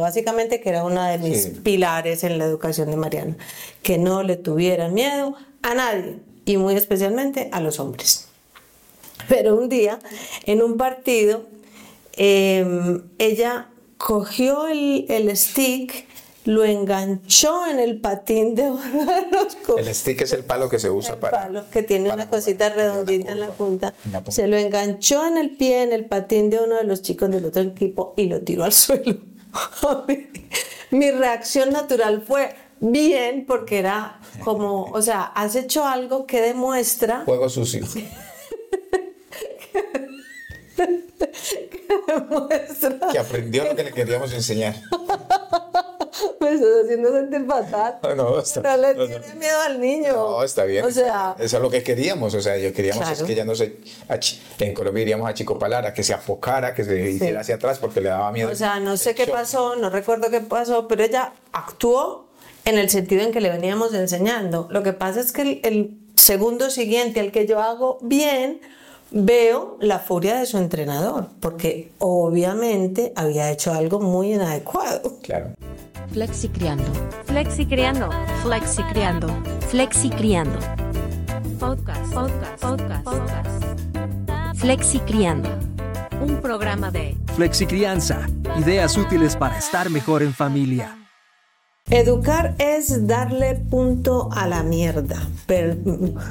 Básicamente que era una de mis pilares en la educación de Mariana, que no le tuvieran miedo a nadie y muy especialmente a los hombres. Pero un día, en un partido, em, ella cogió el, el stick lo enganchó en el patín de uno de los El stick es el palo que se usa el para. palo que tiene una cosita redondita en la punta. Se lo enganchó en el pie, en el patín de uno de los chicos del otro equipo y lo tiró al suelo. Mi reacción natural fue bien porque era como, o sea, has hecho algo que demuestra... Juego sucio. que demuestra... Que aprendió lo que le queríamos enseñar. Me estás haciendo sentir fatal. No, no, está, no le no, tiene miedo al niño. No, está bien. O sea, eso es lo que queríamos. O sea, yo queríamos Claro. es que ella no se. En Colombia iríamos a Chicopalara, que se apocara, que se hiciera hacia atrás porque le daba miedo. o sea, no sé qué shock. pasó, no recuerdo qué pasó, pero ella actuó en el sentido en que le veníamos enseñando. Lo que pasa es que el, el segundo siguiente, al que yo hago bien, veo la furia de su entrenador, porque obviamente había hecho algo muy inadecuado. Claro. Flexi criando. Flexi criando. Flexi criando. Flexi criando. Podcast. Podcast. Podcast. Podcast. Flexi criando. Un programa de Flexicrianza. Ideas útiles para estar mejor en familia. Educar es darle punto a la mierda. Per-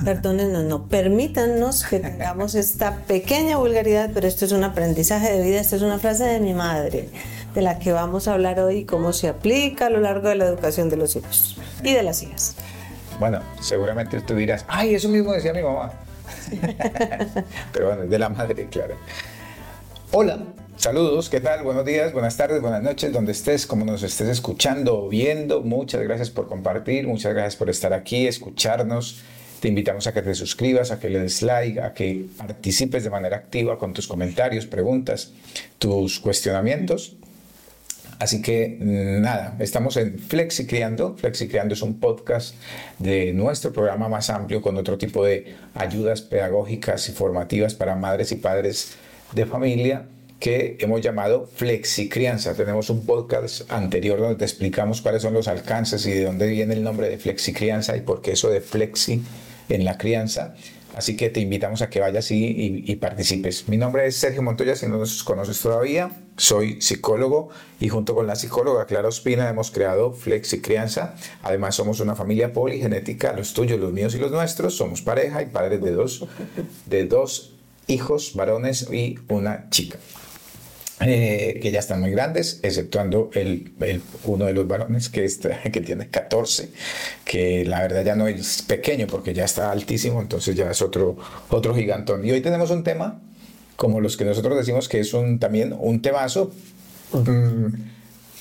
perdónenos, no. Permítanos que tengamos esta pequeña vulgaridad, pero esto es un aprendizaje de vida. Esta es una frase de mi madre, de la que vamos a hablar hoy, cómo se aplica a lo largo de la educación de los hijos y de las hijas. Bueno, seguramente tú dirás, ay, eso mismo decía mi mamá. Pero bueno, es de la madre, claro. Hola, saludos, ¿qué tal? Buenos días, buenas tardes, buenas noches, donde estés, como nos estés escuchando o viendo. Muchas gracias por compartir, muchas gracias por estar aquí, escucharnos. Te invitamos a que te suscribas, a que le des like, a que participes de manera activa con tus comentarios, preguntas, tus cuestionamientos. Así que mm, nada, estamos en Flexi Criando. Flexi Criando es un podcast de nuestro programa más amplio con otro tipo de ayudas pedagógicas y formativas para madres y padres de familia que hemos llamado Flexi Crianza. Tenemos un podcast anterior donde te explicamos cuáles son los alcances y de dónde viene el nombre de Flexi Crianza y por qué eso de Flexi en la crianza. Así que te invitamos a que vayas y, y- y participes. Mi nombre es Sergio Montoya, si no nos conoces todavía, soy psicólogo y junto con la psicóloga Clara Ospina hemos creado Flexi Crianza. Además somos una familia poligenética, los tuyos, los míos y los nuestros. Somos pareja y padres de dos, de dos hijos varones y una chica. Eh, que ya están muy grandes, exceptuando el, el- uno de los varones que, está, que tiene 14, que la verdad ya no es pequeño porque ya está altísimo, entonces ya es otro, otro gigantón. Y hoy tenemos un tema, como los que nosotros decimos que es un, también un temazo, mm,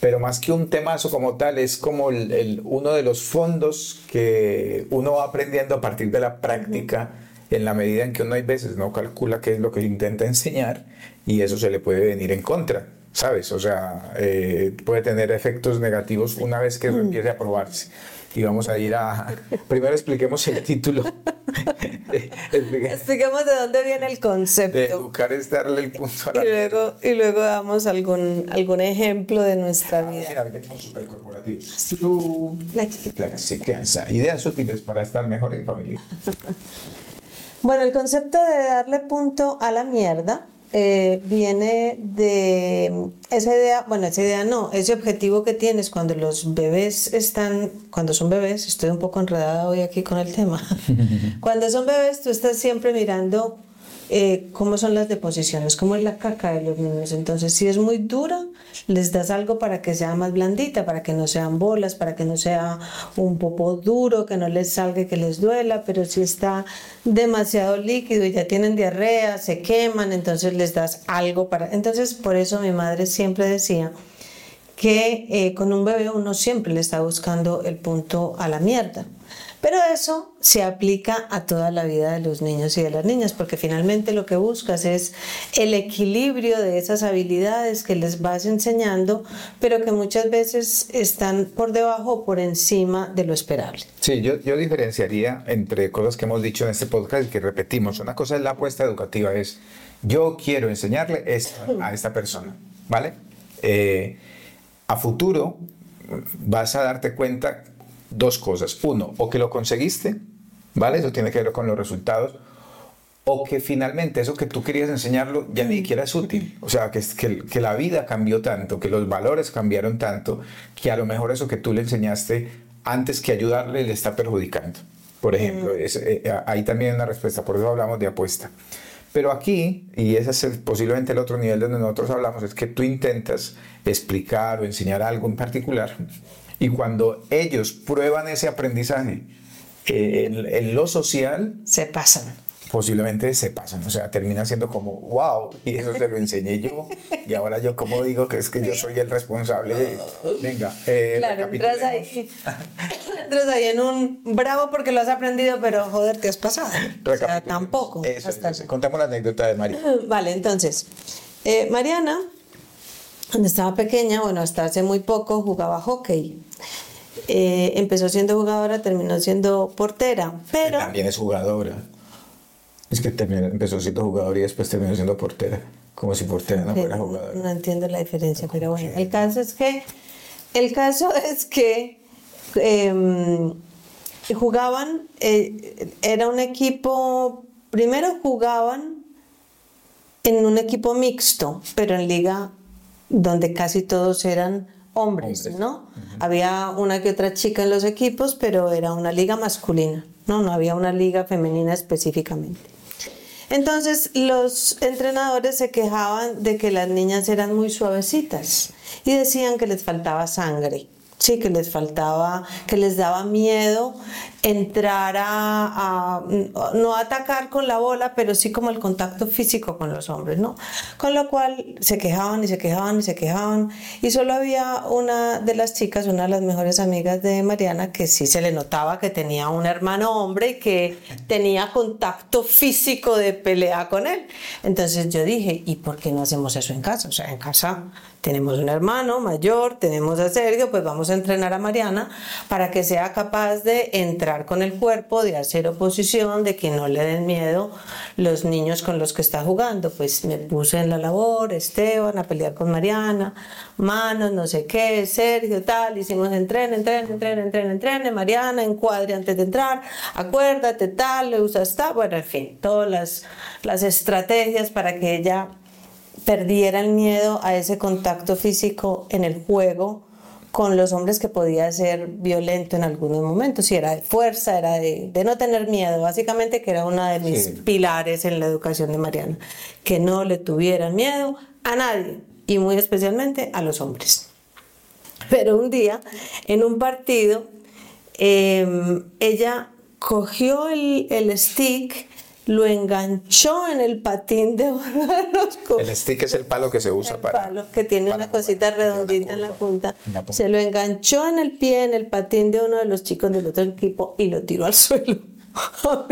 pero más que un temazo como tal, es como el- el- uno de los fondos que uno va aprendiendo a partir de la práctica en la medida en que uno hay veces no calcula qué es lo que intenta enseñar y eso se le puede venir en contra, ¿sabes? O sea, eh, puede tener efectos negativos una vez que eso empiece a probarse. Y vamos a ir a... Primero expliquemos el título. Explique- Expliquemos de dónde viene el de concepto. educar es darle el punto a la Y luego, y luego damos algún, algún ejemplo de nuestra vida. Mira, corporativos. Tú- Flexi crianza. Ideas útiles para estar mejor en familia. Bueno, el concepto de darle punto a la mierda eh, viene de esa idea, bueno, esa idea no, ese objetivo que tienes cuando los bebés están, cuando son bebés, estoy un poco enredada hoy aquí con el tema, cuando son bebés tú estás siempre mirando eh, cómo son las deposiciones, cómo es la caca de los niños. Entonces, si es muy dura, les das algo para que sea más blandita, para que no sean bolas, para que no sea un popo duro, que no les salga que les duela, pero si está demasiado líquido y ya tienen diarrea, se queman, entonces les das algo para... Entonces, por eso mi madre siempre decía que eh, con un bebé uno siempre le está buscando el punto a la mierda. Pero eso se aplica a toda la vida de los niños y de las niñas, porque finalmente lo que buscas es el equilibrio de esas habilidades que les vas enseñando, pero que muchas veces están por debajo o por encima de lo esperable. Sí, yo, yo diferenciaría entre cosas que hemos dicho en este podcast y que repetimos. Una cosa es la apuesta educativa, es yo quiero enseñarle esto a esta persona, ¿vale? Eh, a futuro vas a darte cuenta dos cosas. Uno, o que lo conseguiste, ¿vale? Eso tiene que ver con los resultados. O que finalmente eso que tú querías enseñarlo ya ni siquiera es útil. O sea, que, que, que la vida cambió tanto, que los valores cambiaron tanto, que a lo mejor eso que tú le enseñaste antes que ayudarle le está perjudicando. Por ejemplo, es- eh, ahí también hay una respuesta, por eso hablamos de apuesta. Pero aquí, y ese es el- posiblemente el otro nivel donde nosotros hablamos, es que tú intentas explicar o enseñar algo en particular y cuando ellos prueban ese aprendizaje eh, en, en lo social, Se pasan. posiblemente se pasan, o sea, termina siendo como, wow, y eso se lo enseñé yo, y ahora yo como digo que es que yo soy el responsable, de- venga, eh, Claro, entras ahí, entras ahí en un bravo porque lo has aprendido, pero joder, te has pasado. O sea, tampoco. Eso, hasta- eso, contamos la anécdota de María. Vale, entonces, eh, Mariana, cuando estaba pequeña, bueno, hasta hace muy poco jugaba hockey. Eh, empezó siendo jugadora, terminó siendo portera, pero También es jugadora. Es que terminó- empezó siendo jugadora y después terminó siendo portera. Como si portera no fuera jugadora. no entiendo la diferencia, pero bueno, el caso es que, el caso es que em, jugaban, eh, era un equipo, primero jugaban en un equipo mixto, pero en liga donde casi todos eran hombres, Hombres. ¿no? Había una que otra chica en los equipos, pero era una liga masculina, ¿no? No había una liga femenina específicamente. Entonces los entrenadores se quejaban de que las niñas eran muy suavecitas y decían que les faltaba sangre. Sí, que les faltaba, que les daba miedo entrar a, no atacar con la bola, pero sí como el contacto físico con los hombres, ¿no? Con lo cual se quejaban y se quejaban y se quejaban. Y solo había una de las chicas, una de las mejores amigas de Mariana, que sí se le notaba que tenía un hermano hombre que tenía contacto físico de pelea con él. Entonces yo dije, ¿y por qué no hacemos eso en casa? O sea, en casa tenemos un hermano mayor, tenemos a Sergio, pues vamos a entrenar a Mariana para que sea capaz de entrar con el cuerpo, de hacer oposición, de que no le den miedo los niños con los que está jugando. Pues me puse en la labor, Esteban, a pelear con Mariana, manos, no sé qué, Sergio, tal, hicimos entreno, entreno, entreno, entreno, entreno, Mariana, encuadre antes de entrar, acuérdate, tal, le usas tal, bueno, en fin, todas las, las estrategias para que ella perdiera el miedo a ese contacto físico en el juego con los hombres que podía ser violento en algunos momentos, si era de fuerza, era de, de no tener miedo, básicamente que era una de mis Sí. pilares en la educación de Mariana, que no le tuvieran miedo a nadie y muy especialmente a los hombres. Pero un día, en un partido, eh, ella cogió el, el stick, lo enganchó en el patín de uno de los El stick es el palo que se usa el para. palo que tiene una cosita redondita en la punta. Se lo enganchó en el pie, en el patín de uno de los chicos del otro equipo y lo tiró al suelo.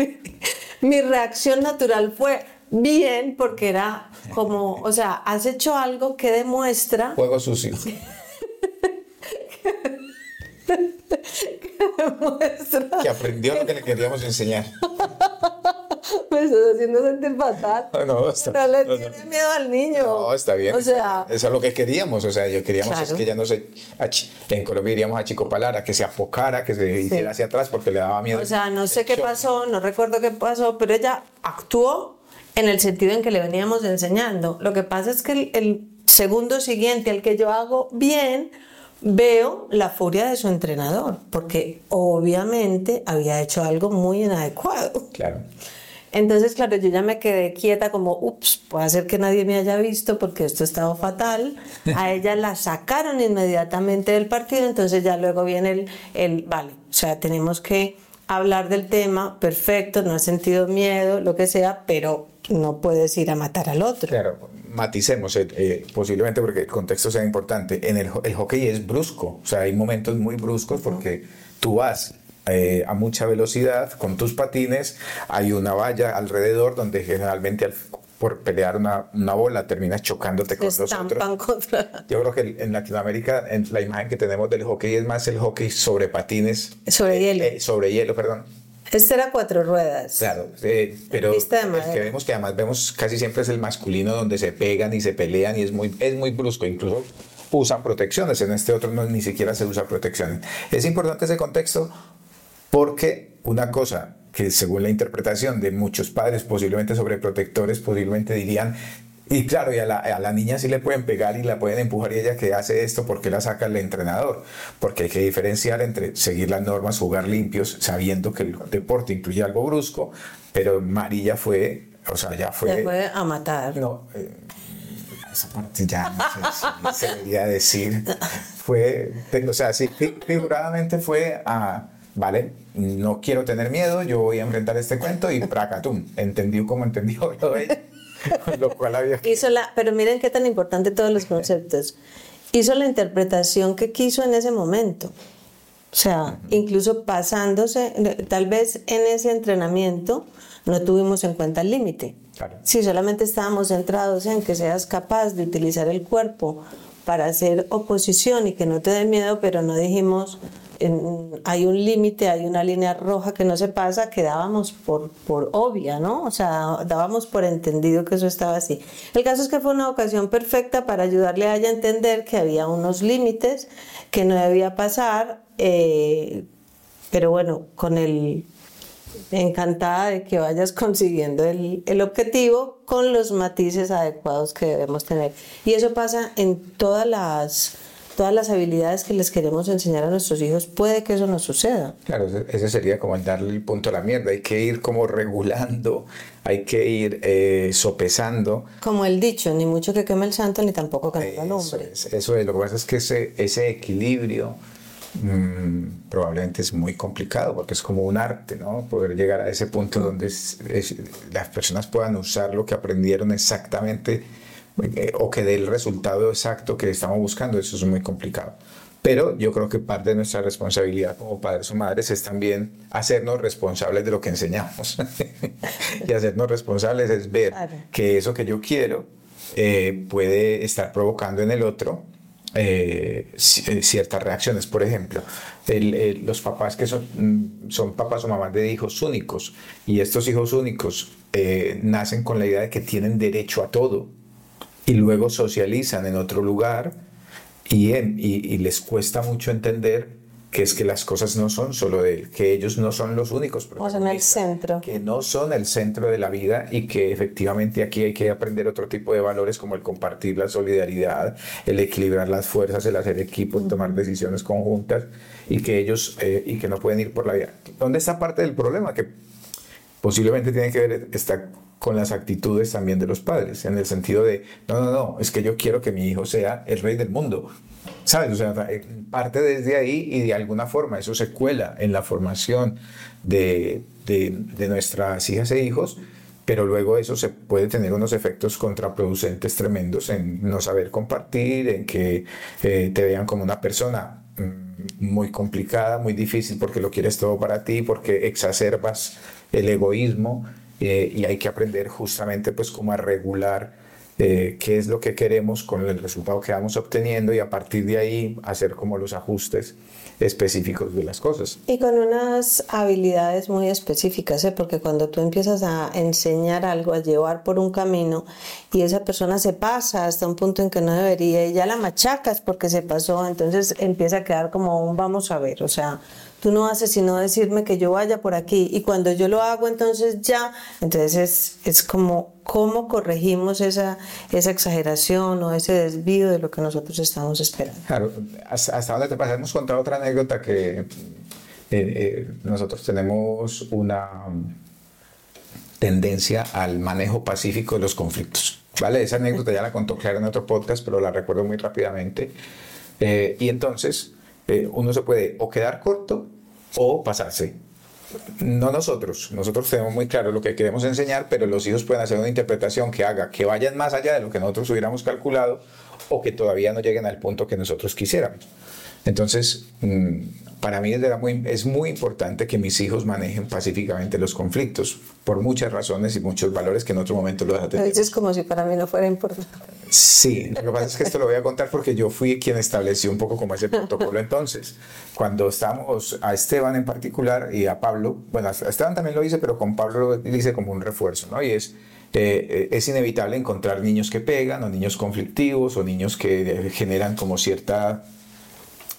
Mi reacción natural fue bien porque era como, o sea, has hecho algo que demuestra, Juego sucio. demuestra Que aprendió lo que le queríamos enseñar. Me estás haciendo sentir fatal. No, está- No le no, no. tiene miedo al niño. No, está bien. O sea, eso es lo que queríamos. O sea, yo queríamos es que ella no se. En Colombia diríamos achicopalara, que se afocara, que se hiciera hacia atrás porque le daba miedo. O sea, no sé qué Shock. pasó, no recuerdo qué pasó, pero ella actuó en el sentido en que le veníamos enseñando. Lo que pasa es que el, el segundo siguiente, al que yo hago bien, veo la furia de su entrenador, porque obviamente había hecho algo muy inadecuado. Claro. Entonces, claro, yo ya me quedé quieta como, ups, puede ser que nadie me haya visto porque esto estaba fatal. A ella la sacaron inmediatamente del partido, entonces ya luego viene el, el, vale, o sea, tenemos que hablar del tema, perfecto, no has sentido miedo, lo que sea, pero no puedes ir a matar al otro. Claro, maticemos, eh, eh, posiblemente porque el contexto sea importante. En el, el hockey es brusco, o sea, hay momentos muy bruscos porque tú vas eh, a mucha velocidad con tus patines, hay una valla alrededor donde generalmente al- por pelear una, una bola terminas chocándote con los otros. contra... Yo creo que en Latinoamérica en la imagen que tenemos del hockey es más el hockey sobre patines. Sobre hielo. eh, sobre hielo, perdón. Este era cuatro ruedas. Claro, eh, pero el que vemos que además vemos casi siempre es el masculino donde se pegan y se pelean y es muy, es muy brusco. Incluso usan protecciones, en este otro no, ni siquiera se usa protecciones. Es importante ese contexto porque una cosa que según la interpretación de muchos padres, posiblemente sobreprotectores, posiblemente dirían, y claro, y a la, a la niña sí le pueden pegar y la pueden empujar y ella que hace esto porque la saca el entrenador, porque hay que diferenciar entre seguir las normas, jugar limpios, sabiendo que el deporte incluye algo brusco, pero María fue, o sea, ya fue... Fue a matar. No, eh, esa parte ya no sé si se debería decir. Fue, o sea, sí, fi- figuradamente fue a, vale, no quiero tener miedo, yo voy a enfrentar este cuento y pracatum, entendió como entendió lo ella, con lo cual había. Hizo la, pero miren qué tan importante todos los conceptos. Hizo la interpretación que quiso en ese momento. O sea, incluso pasándose, tal vez en ese entrenamiento no tuvimos en cuenta el límite. Claro. Si solamente estábamos centrados en que seas capaz de utilizar el cuerpo para hacer oposición y que no te dé miedo, pero no dijimos en- hay un límite, hay una línea roja que no se pasa, que dábamos por, por obvia, ¿no? O sea, dábamos por entendido que eso estaba así. El caso es que fue una ocasión perfecta para ayudarle a ella a entender que había unos límites que no debía pasar, eh, pero bueno, con el encantada de que vayas consiguiendo el, el objetivo con los matices adecuados que debemos tener. Y eso pasa en todas las, todas las habilidades que les queremos enseñar a nuestros hijos. Puede que eso no suceda. Claro, ese- sería como el darle el punto a la mierda. Hay que ir como regulando, hay que ir eh, sopesando. Como el dicho, ni mucho que queme el santo, ni tampoco que no la Eso lumbre. es, eso es. Lo que pasa es que ese, ese equilibrio mm, probablemente es muy complicado porque es como un arte, ¿no? Poder llegar a ese punto donde es- es- las personas puedan usar lo que aprendieron exactamente o que dé el resultado exacto que estamos buscando. Eso es muy complicado. Pero yo creo que parte de nuestra responsabilidad como padres o madres es también hacernos responsables de lo que enseñamos. y hacernos responsables es ver que eso que yo quiero eh, puede estar provocando en el otro eh, ci- eh, ciertas reacciones. Por ejemplo, el- el- los papás que son, son papás o mamás de hijos únicos y estos hijos únicos eh, nacen con la idea de que tienen derecho a todo y luego socializan en otro lugar y, en- y- y les cuesta mucho entender que es que las cosas no son solo de él, que ellos no son los únicos O en el centro. que no son el centro de la vida y que efectivamente aquí hay que aprender otro tipo de valores como el compartir la solidaridad, el equilibrar las fuerzas, el hacer equipo, el tomar decisiones conjuntas y que ellos eh, y que no pueden ir por la vida. ¿Dónde está parte del problema? Que posiblemente tiene que ver está con las actitudes también de los padres, en el sentido de, no, no, no, es que yo quiero que mi hijo sea el rey del mundo. ¿Sabes? O sea, eh, parte desde ahí y de alguna forma eso se cuela en la formación de, de, nuestras hijas e hijos, pero luego eso se puede tener unos efectos contraproducentes tremendos en no saber compartir, en que eh, te vean como una persona mm, muy complicada, muy difícil porque lo quieres todo para ti, porque exacerbas el egoísmo eh, y hay que aprender justamente pues como a regular eh, qué es lo que queremos con el resultado que vamos obteniendo y a partir de ahí hacer como los ajustes específicos de las cosas. Y con unas habilidades muy específicas, ¿eh? porque cuando tú empiezas a enseñar algo, a llevar por un camino y esa persona se pasa hasta un punto en que no debería y ya la machacas porque se pasó, entonces empieza a quedar como un vamos a ver, o sea, tú no haces sino decirme que yo vaya por aquí y cuando yo lo hago entonces ya, entonces es, es como cómo corregimos esa, esa exageración o ese desvío de lo que nosotros estamos esperando. Claro, hasta, donde te pasamos contar otra anécdota que eh, eh, nosotros tenemos una tendencia al manejo pacífico de los conflictos. ¿Vale? Esa anécdota ya la contó Clara en otro podcast, pero la recuerdo muy rápidamente. Eh, y entonces, eh, uno se puede o quedar corto o pasarse. No nosotros, nosotros tenemos muy claro lo que queremos enseñar, pero los hijos pueden hacer una interpretación que haga que vayan más allá de lo que nosotros hubiéramos calculado o que todavía no lleguen al punto que nosotros quisiéramos. Entonces, mm, para mí es, muy, importante que mis hijos manejen pacíficamente los conflictos por muchas razones y muchos valores que en otro momento los Lo atendemos. dices como si para mí no fuera importante. Sí, lo que pasa es que esto lo voy a contar porque yo fui quien estableció un poco como ese protocolo entonces. Cuando estábamos, a Esteban en particular y a Pablo, bueno, a Esteban también lo hice, pero con Pablo lo hice como un refuerzo, ¿no? Y es, eh, es inevitable encontrar niños que pegan o niños conflictivos o niños que eh, generan como cierta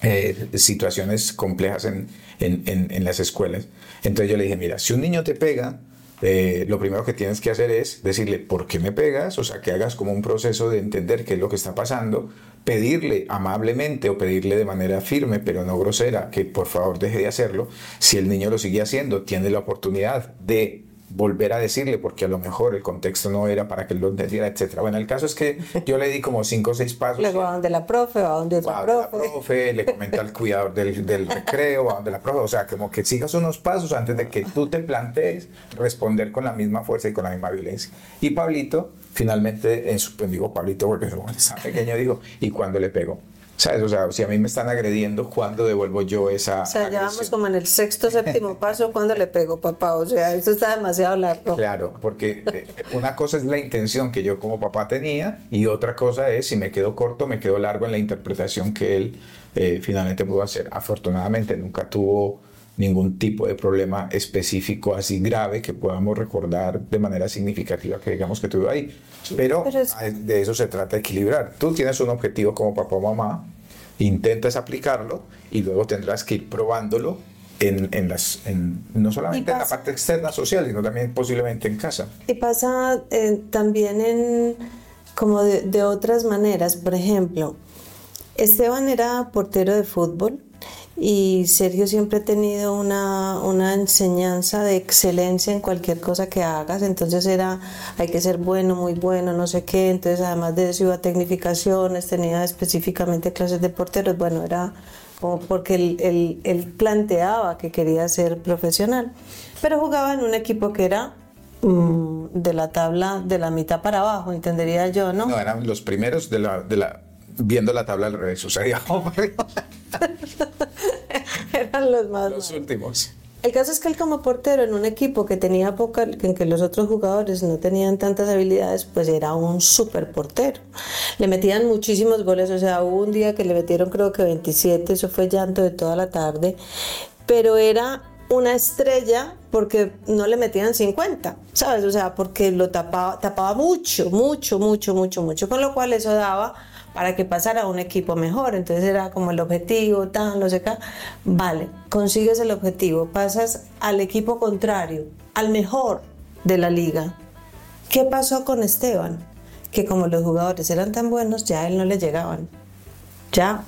eh, situaciones complejas en, en, en, las escuelas. Entonces yo le dije, mira, si un niño te pega, eh, lo primero que tienes que hacer es decirle por qué me pegas, o sea, que hagas como un proceso de entender qué es lo que está pasando, pedirle amablemente o pedirle de manera firme, pero no grosera, que por favor deje de hacerlo. Si el niño lo sigue haciendo, tiene la oportunidad de volver a decirle porque a lo mejor el contexto no era para que él lo entendiera, etcétera. Bueno, el caso es que yo le di como cinco o seis pasos. Luego va donde la profe, va donde otra Va donde la profe. profe, le comenta al cuidador del, del recreo, va donde la profe, o sea, como que sigas unos pasos antes de que tú te plantees responder con la misma fuerza y con la misma violencia. Y Pablito, finalmente, en su, pues digo Pablito porque es tan pequeño, dijo, ¿y cuándo le pegó? ¿Sabes? O sea, si a mí me están agrediendo, ¿cuándo devuelvo yo esa O sea, ya vamos como en el sexto, séptimo paso cuando le pegó papá. O sea, esto está demasiado largo. Claro, porque eh, una cosa es la intención que yo como papá tenía y otra cosa es si me quedo corto, me quedo largo en la interpretación que él eh, finalmente pudo hacer. Afortunadamente nunca tuvo ningún tipo de problema específico así grave que podamos recordar de manera significativa que digamos que tuvo ahí. Pero, Pero es- de eso se trata de equilibrar. Tú tienes un objetivo como papá o mamá, intentas aplicarlo y luego tendrás que ir probándolo en, en las, en- no solamente en la pasa- parte externa social, sino también posiblemente en casa. Y pasa eh, también en como de, de otras maneras. Por ejemplo, Esteban era portero de fútbol y Sergio siempre ha tenido una, una enseñanza de excelencia en cualquier cosa que hagas. Entonces era, hay que ser bueno, muy bueno, no sé qué. Entonces además de eso iba a tecnificaciones, tenía específicamente clases de porteros. Bueno, era como porque él, él- planteaba que quería ser profesional. Pero jugaba en un equipo que era mm, de la tabla de la mitad para abajo, entendería yo, ¿no? No, eran los primeros de la, de la, viendo la tabla al revés, o sea, digamos, Eran los más los últimos. El caso es que él como portero en un equipo que tenía poca, en que los otros jugadores no tenían tantas habilidades, pues era un súper portero. Le metían muchísimos goles, o sea, hubo un día que le metieron creo que 27, eso fue llanto de toda la tarde, pero era una estrella porque no le metían 50, ¿sabes? O sea, porque lo tapaba, tapaba mucho, mucho, mucho, mucho, mucho, con lo cual eso daba para que pasara a un equipo mejor. Entonces era como el objetivo, tal, no sé qué. Vale, consigues el objetivo, pasas al equipo contrario, al mejor de la liga. ¿Qué pasó con Esteban? Que como los jugadores eran tan buenos, ya a él no le llegaban. Ya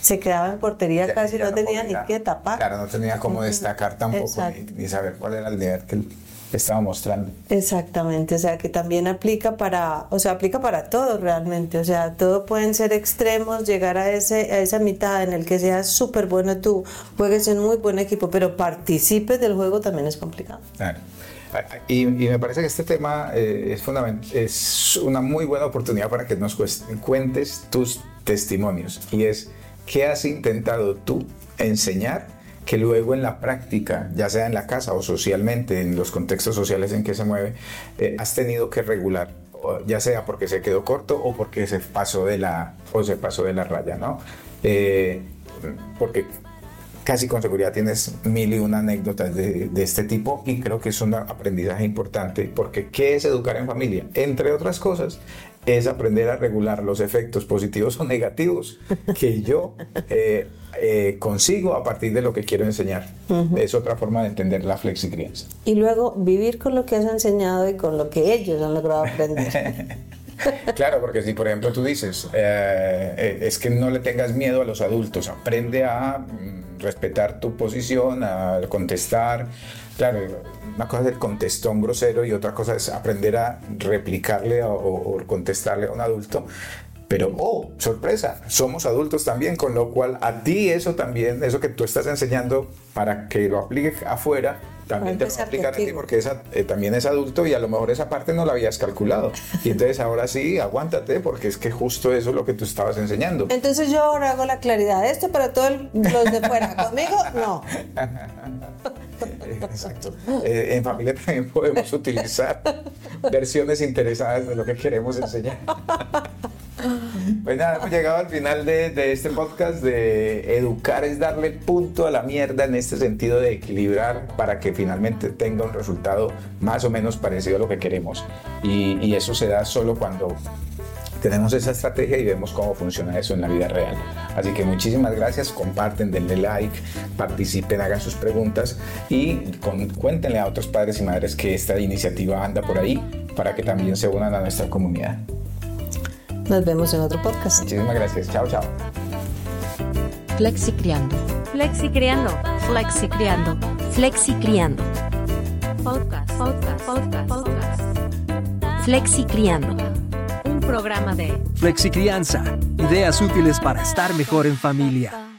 se quedaba en portería Ya- casi, ya no tenía ni que tapar. Claro, no tenía cómo destacar tampoco ni saber cuál era el nivel que él estaba mostrando. Exactamente, o sea que también aplica para, o sea, aplica para todo realmente, o sea, todo pueden ser extremos, llegar a ese, a esa mitad en el que seas súper bueno tú, juegues en muy buen equipo, pero participes del juego también es complicado. Claro. Y, y me parece que este tema eh, es, fundament- es una muy buena oportunidad para que nos cuentes tus testimonios. Y es, ¿qué has intentado tú enseñar que luego en la práctica, ya sea en la casa o socialmente, en los contextos sociales en que se mueve, eh, has tenido que regular? Ya sea porque se quedó corto o porque se pasó de la, o se pasó de la raya, ¿no? Eh, porque casi con seguridad tienes mil y una anécdotas de, de este tipo y creo que es un aprendizaje importante porque ¿qué es educar en familia? Entre otras cosas, es aprender a regular los efectos positivos o negativos que yo eh, eh, consigo a partir de lo que quiero enseñar. Es otra forma de entender la flexicrianza. Y luego vivir con lo que has enseñado y con lo que ellos han logrado aprender. Claro, porque si por ejemplo tú dices, eh, es que no le tengas miedo a los adultos, aprende a mm, respetar tu posición, a contestar. Claro, una cosa es el contestón grosero y otra cosa es aprender a replicarle o, o contestarle a un adulto. Pero, oh, sorpresa, somos adultos también, con lo cual a ti eso también, eso que tú estás enseñando para que lo apliques afuera, también te va a aplicar a ti porque esa, eh, también es adulto y a lo mejor esa parte no la habías calculado. Y entonces ahora sí, aguántate porque es que justo eso es lo que tú estabas enseñando. Entonces yo ahora hago la claridad, esto para todos los de fuera, conmigo no. Exacto. Eh, en familia también podemos utilizar versiones interesadas de lo que queremos enseñar. Pues nada, hemos llegado al final de, de este podcast de educar es darle punto a la mierda en este sentido de equilibrar para que finalmente tenga un resultado más o menos parecido a lo que queremos. Y, y eso se da solo cuando tenemos esa estrategia y vemos cómo funciona eso en la vida real. Así que muchísimas gracias, comparten, denle like, participen, hagan sus preguntas y con- cuéntenle a otros padres y madres que esta iniciativa anda por ahí para que también se unan a nuestra comunidad. Nos vemos en otro podcast. Muchísimas gracias, chao, chao. Flexi Criando. Flexi Criando. Flexi Criando. Flexi Criando. Podcast, podcast, podcast, podcast. Flexi Criando. Programa de Flexi Crianza. Ideas útiles para estar mejor en familia.